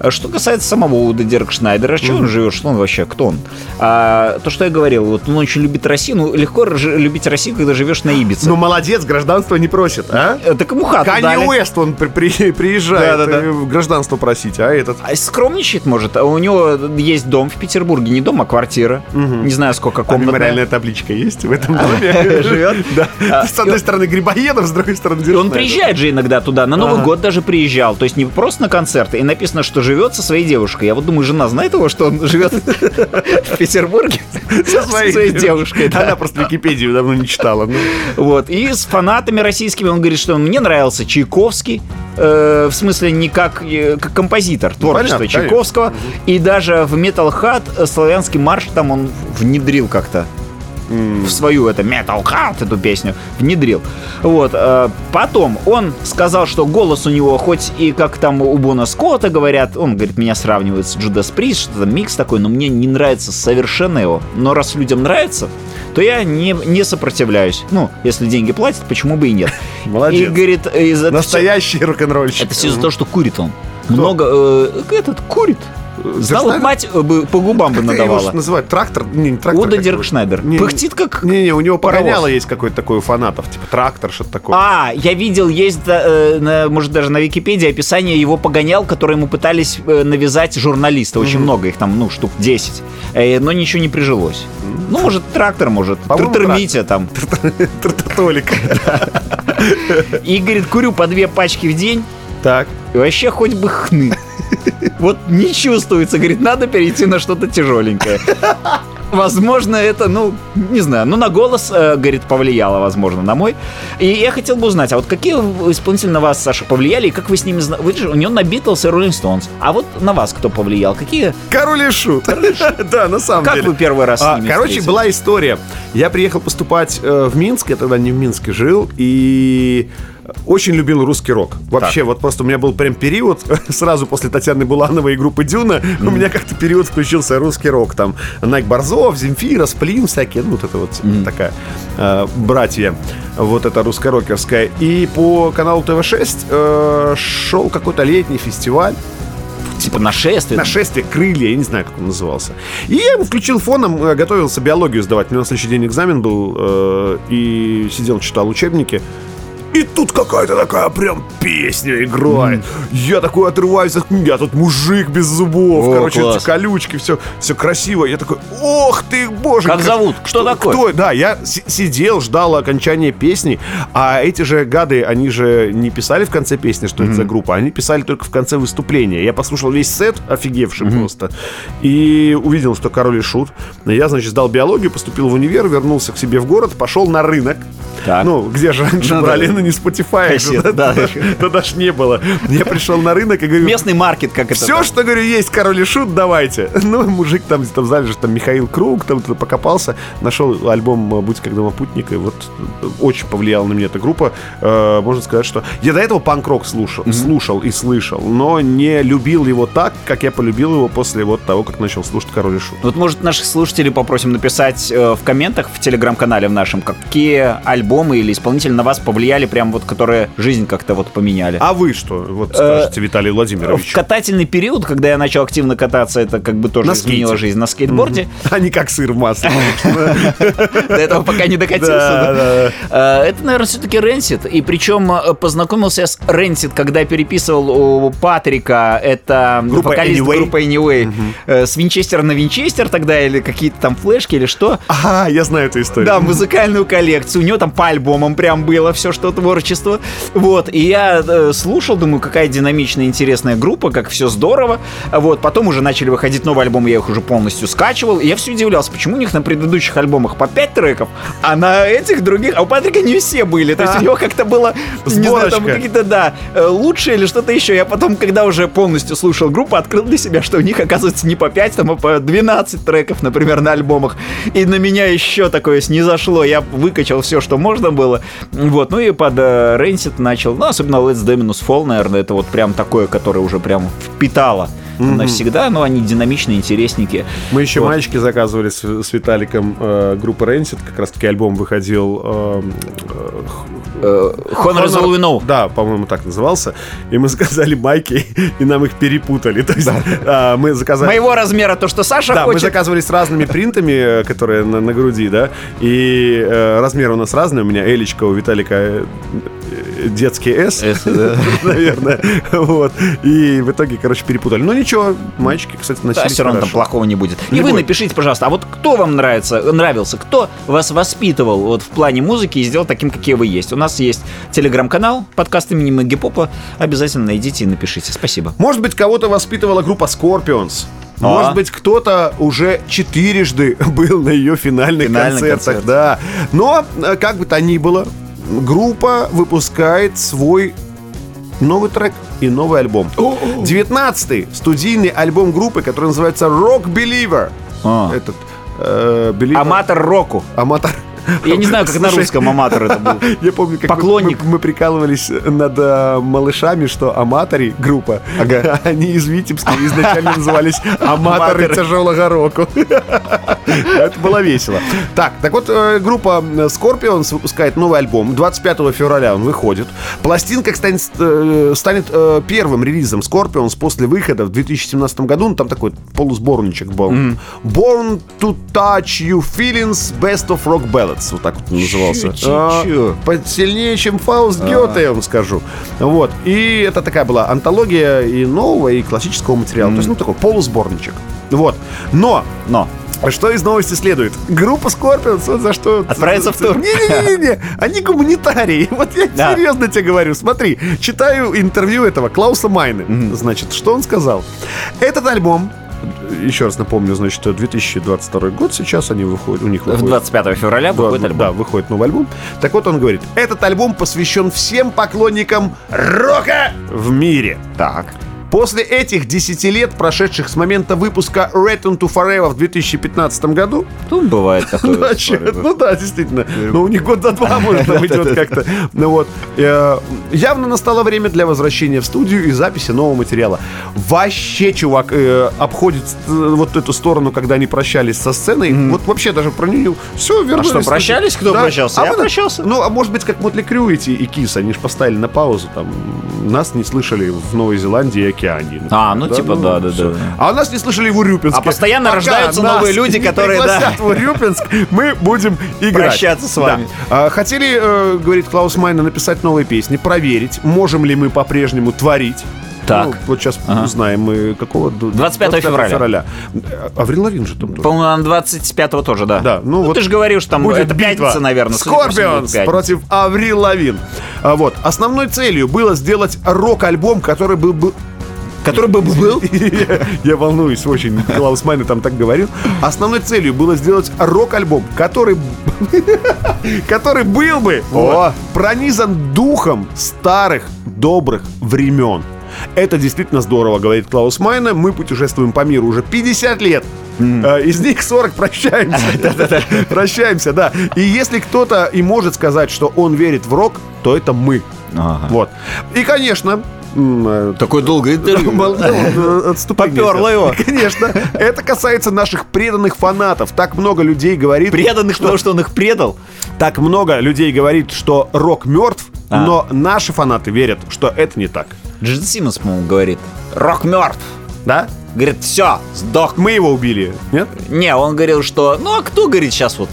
А Что касается самого Уда Дирк Шнайдера, что он живет, что он вообще, кто он? А, то, что я говорил, вот он очень любит Россию. Ну, легко любить Россию, когда живешь на Ибице. Ну, молодец, гражданство не просит, а? Э, так ему хату Канни дали. Уэст, он при- при- приезжает э, гражданство просить, а этот... А скромничает, может. А У него есть дом в Петербурге. Не дом, а квартира. Не знаю, сколько А комнатная. мемориальная табличка есть в этом [laughs] доме? [laughs] Живет? [laughs] Да. А, С одной стороны Грибоедов, с другой стороны он приезжает же иногда туда. На Новый год даже приезжал. То есть не просто на концерты. И написано, что живет со своей девушкой. Я вот думаю, жена знает его, что он живет в Петербурге со своей, девушкой. Она просто Википедию давно не читала. ну. Вот. И с фанатами российскими он говорит, что мне нравился Чайковский. э, в смысле, не как, э, как композитор творчества понятно, Чайковского. И даже в Metal Heart славянский марш там он внедрил как-то в свою это Metal Heart, эту песню, внедрил. Вот. э, Потом он сказал, что голос у него, хоть и как там у Бона Скотта говорят, он говорит, меня сравнивают с Джудас Прист, что-то микс такой, но мне не нравится совершенно его. Но раз людям нравится, то я не, не сопротивляюсь. Ну, если деньги платят, почему бы и нет. [laughs] Молодец. И говорит, из Настоящий рок-н-ролльщик. это все за то, что курит он. Много э, этот курит. Знал, Шнайдер? мать э, бы по губам бы Как его надавала. ж называют? Трактор? Не, не трактор. Уда Дирк его? Шнайдер. Не, не. Пыхтит как Не-не, у него паровоз. погоняло есть какой-то такой у фанатов, типа трактор, что-то такое. А, я видел, есть, да, э, на- может, даже на Википедии описание его погонял, которые ему пытались э, навязать журналисты. Очень много их там, ну, штук 10. Э, но ничего не прижилось. Ну, может, трактор, может, Тартер там. Тартатолик. И, говорит, курю по две пачки в день, Так. и вообще хоть бы хны. Вот не чувствуется, говорит, надо перейти на что-то тяжеленькое. Возможно, это, ну, не знаю, ну, на голос, э, говорит, повлияло, возможно, на мой. И я хотел бы узнать, а вот какие исполнители на вас, Саша, повлияли, и как вы с ними? Вы же, у него на Битлз и Роллинг Стоунс. А вот на вас кто повлиял? Какие? Король и шут. [laughs] Да, на самом Как деле. вы первый раз с А, ними Короче, была история. Я приехал поступать э, в Минск, я тогда не в Минске жил, и очень любил русский рок. Вообще, вот просто у меня был прям период, [laughs] сразу после Татьяны Булановой и группы Дюна, у меня как-то период включился русский рок. Там Найк Борзов, Земфира, Сплин всякие, ну, вот это вот такая э, братья, вот это русско-рокерская. И по каналу ТВ-6 э, шел какой-то летний фестиваль. Типа нашествие. Нашествие, крылья, я не знаю, как он назывался. И я его включил фоном, э, готовился биологию сдавать. У меня на следующий день экзамен был, э, и сидел, читал учебники. И тут какая-то такая прям песня играет. Я такой отрываюсь от книги, а тут мужик без зубов. О, Короче, класс. эти колючки, все, все красиво. Я такой, ох ты, боже. Как зовут? Кто такой? Кто? Да, я си- сидел, ждал окончания песни, а эти же гады, они же не писали в конце песни, что это за группа, они писали только в конце выступления. Я послушал весь сет, офигевший просто, и увидел, что король и шут. Я, значит, сдал биологию, поступил в универ, вернулся к себе в город, пошел на рынок. Так. Ну, где же раньше Ну, брали, да. Ну не Spotify, Кассет, же, да. тогда ж не было. Я пришел на рынок и говорю, Местный маркет, как это все, там. что, говорю, есть король и шут, давайте. [laughs] Ну, мужик там в зале же, там Михаил Круг, там покопался, нашел альбом «Будь как домопутник», и вот э, очень повлияла на меня эта группа. Э, можно сказать, что я до этого панк-рок слушал, слушал и слышал, но не любил его так, как я полюбил его после вот того, как начал слушать король и шут. Вот, может, наших слушателей попросим написать э, в комментах в телеграм-канале в нашем, какие альбомы или исполнители на вас повлияли, прям вот, которые жизнь как-то вот поменяли. А вы что, вот скажете, Виталий В Владимирович? катательный период, когда я начал активно кататься, это как бы тоже На изменило скейте. жизнь на скейтборде. [laughs] А не как сыр в масле. [laughs] До этого пока не докатился. Э, Это, наверное, все-таки Ренсит. И причем э, познакомился я с Ренсит, когда переписывал у Патрика, это вокалист группы Anyway, э, с Винчестера на Винчестер тогда, или какие-то там флешки, или что. Ага, я знаю эту историю. Да, музыкальную коллекцию. У него там по альбомам прям было все, что творчество. Вот. И я э, слушал, думаю, какая динамичная, интересная группа, как все здорово. Вот. Потом уже начали выходить новые альбомы, я их уже полностью скачивал. И я все удивлялся, почему у них на предыдущих альбомах по 5 треков, а на этих других, а у Патрика не все были. То есть А. у него как-то было, не знаю, там Сборочка. какие-то, да, э, лучшие или что-то еще. Я потом, когда уже полностью слушал группу, открыл для себя, что у них, оказывается, не по 5, там, а по 12 треков, например, на альбомах. И на меня еще такое снизошло. Я выкачал все, что можно было. Вот, ну и под э, Rancid начал. Ну, особенно Let's Dominus Fall, наверное, это вот прям такое, которое уже прям впитало навсегда. Но они динамичные, интересненькие. Мы еще Вот. мальчики заказывали с, с Виталиком э, группы Rancid, как раз таки альбом выходил э, Э, Honor is all we know. Да, по-моему, так назывался. И мы заказали майки, и нам их перепутали. То есть а, мы заказали... Моего размера то, что Саша Да, мы хочет. заказывали с разными принтами, э, которые на, на груди, да, и э, размеры у нас разные. У меня Элечка, у Виталика э, э, детский S, да. [laughs] наверное, вот. И в итоге, короче, перепутали. Ну ничего, мальчики, кстати, Да, носились все равно там плохого не будет. И Не вы напишите, пожалуйста, а вот кто вам нравится, нравился, кто вас воспитывал вот в плане музыки и сделал таким, какие вы есть. У нас есть телеграм-канал, подкаст имени Мэгги Попа. Обязательно найдите и напишите. Спасибо. Может быть, кого-то воспитывала группа Scorpions. А. Может быть, кто-то уже четырежды [laughs] был на ее финальных Финальный концертах, концерт. да. Но, э, как бы то ни было, группа выпускает свой новый трек и новый альбом. 19-й студийный альбом группы, который называется Rock Believer. А. Этот э, Believer. Аматор року. Аматор. Я не знаю, как на Слушай, русском аматор это был. [laughs] Я помню, как Поклонник. Мы, мы прикалывались над э, малышами, что аматори группа, [laughs] они из Витебска изначально назывались аматоры тяжелого року. [laughs] Это было весело. Так, так вот, э, группа Scorpions выпускает новый альбом. 25 февраля он выходит. Пластинка станет, э, станет э, первым релизом Scorpions после выхода в 2017 году. Ну, там такой полусборничек был. Born to Touch You Feelings Best of Rock Ballads. Вот так вот назывался. А, Чё-чё-чё? Посильнее, чем Фауст Гёте, я вам скажу. Вот. И это такая была антология и нового, и классического материала. То есть, ну, такой полусборничек. Вот. Но Но. что из новости следует? Группа Scorpions, вот за что... Отправится в тур. Не-не-не, они гуманитарии. [laughs] Вот я Да. серьезно тебе говорю. Смотри, читаю интервью этого Клауса Майны. Значит, что он сказал? Этот альбом, еще раз напомню, значит, 2022 год сейчас они выходят, у них выходит 25 февраля да, выходит альбом. Да, выходит новый альбом. Так вот он говорит, этот альбом посвящен всем поклонникам рока в мире. Так. После этих 10 лет, прошедших с момента выпуска Return to Forever в 2015 году, Тут бывает [laughs] такое. ну, а ну да, действительно. Ну, у них год за два, [laughs] может, там идет как-то. Ну вот. Э, Явно настало время для возвращения в студию и записи нового материала. Вообще, чувак, э, обходит э, вот эту сторону, когда они прощались со сценой. Вот вообще даже про нее все вернулись. что, прощались? Кто прощался? Я мы- прощался. Ну, а может быть, как Мотли Крю эти и Кис, они же поставили на паузу, там, нас не слышали в Новой Зеландии и Океании. А, ну, типа, да, да, всё. да. А нас не слышали в Урюпинске. А постоянно Пока рождаются новые люди, которые, да. в Урюпинск, мы будем играть. Прощаться с вами. Да. А, Хотели, э, говорит Клаус Майна, написать новые песни, проверить, можем ли мы по-прежнему творить. Так. Ну, вот сейчас узнаем, мы какого? 25 февраля. Э, Аврил Лавин же там тоже. По-моему, 25-го тоже, да. Да, ну вот ты же говорил, что там будет это битва. пятница, наверное. Скорпионс против Аврил Лавин. А, Вот. Основной целью было сделать рок-альбом, который был бы Который бы был? [laughs] Я волнуюсь очень, Клаус Майне там так говорил. Основной целью было сделать рок-альбом, который... [laughs] который был бы вот, пронизан духом старых добрых времен. Это действительно здорово, говорит Клаус Майна. Мы путешествуем по миру уже 50 лет. Э, Из них 40 прощаемся. [laughs] Прощаемся, да. И если кто-то и может сказать, что он верит в рок, то это мы. Ага. Вот. И, конечно, Такое долгое интервью. [laughs] Вот, [laughs] э, отступление сделал. его. [laughs] Конечно. Это касается наших преданных фанатов. Так много людей говорит... Преданных, потому что он их предал. Так много людей говорит, что рок мертв, А. но наши фанаты верят, что это не так. Джин Симмонс, по-моему, говорит. Рок мертв. Да? Говорит, все, сдох. Мы его убили, нет? Не, он говорил, что... Ну, а кто, говорит, сейчас вот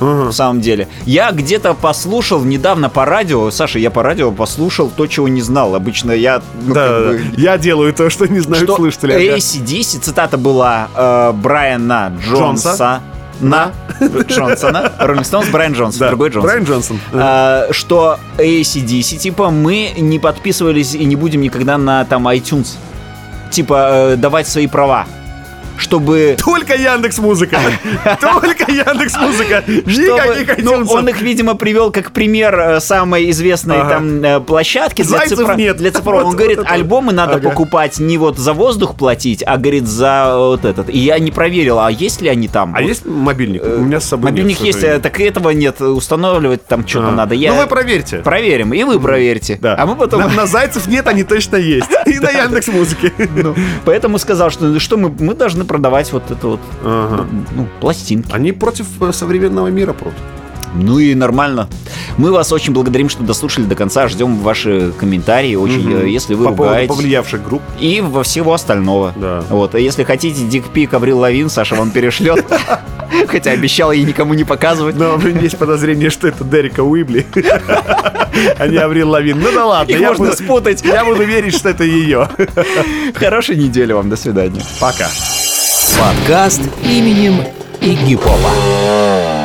в самом деле. Я где-то послушал недавно по радио, Саша, я по радио послушал то, чего не знал. Обычно я, ну, да, как бы. Я делаю то, что не знают что слушатели. ага. ACDC, цитата была э, Брайана Джонса. Джонса. На Джонсона. Роллинг Стоунс, Брайан [laughs] Джонсон, Да, другой Джонсон. Брайан Джонсон. А, что ACDC, типа, мы не подписывались и не будем никогда на там iTunes. Типа, э, давать свои права. Чтобы... Только Яндекс Музыка. [laughs] Только Яндекс Музыка. Никаких ну, он их, видимо, привел как пример э, самой известной Ага. там э, площадки для, цифро- нет. для цифрового. Он говорит, вот это. альбомы надо Ага. покупать не вот за воздух платить, а, говорит, за вот этот. И я не проверил, а есть ли они там. А Вот. есть мобильник? У меня с собой нет, Мобильник к есть, э, так этого нет. Устанавливать там что-то надо. Я... Ну вы проверьте. Проверим, и вы проверьте. Да. А мы потом... На, на Зайцев нет, они точно есть. [laughs] И на Яндекс Музыке. Ну, поэтому сказал, что, ну, что мы должны продавать вот это вот Ага. ну, пластинки. Они против э, современного мира прут. Ну и нормально. Мы вас очень благодарим, что дослушали до конца. Ждем ваши комментарии. Очень, э, если вы По ругаетесь. повлиявших групп. И во всего остального. Да. Вот. А если хотите дикпик Аврил Лавин, Саша вам перешлет. [laughs] Хотя обещал ей никому не показывать. Но у меня есть подозрение, что это Дерека Уибли, [laughs] а не Аврил Лавин. Ну да ладно, Их я можно буду, спутать. я буду верить, что это ее. [laughs] Хорошей недели вам. До свидания. Пока. Подкаст именем Игипова.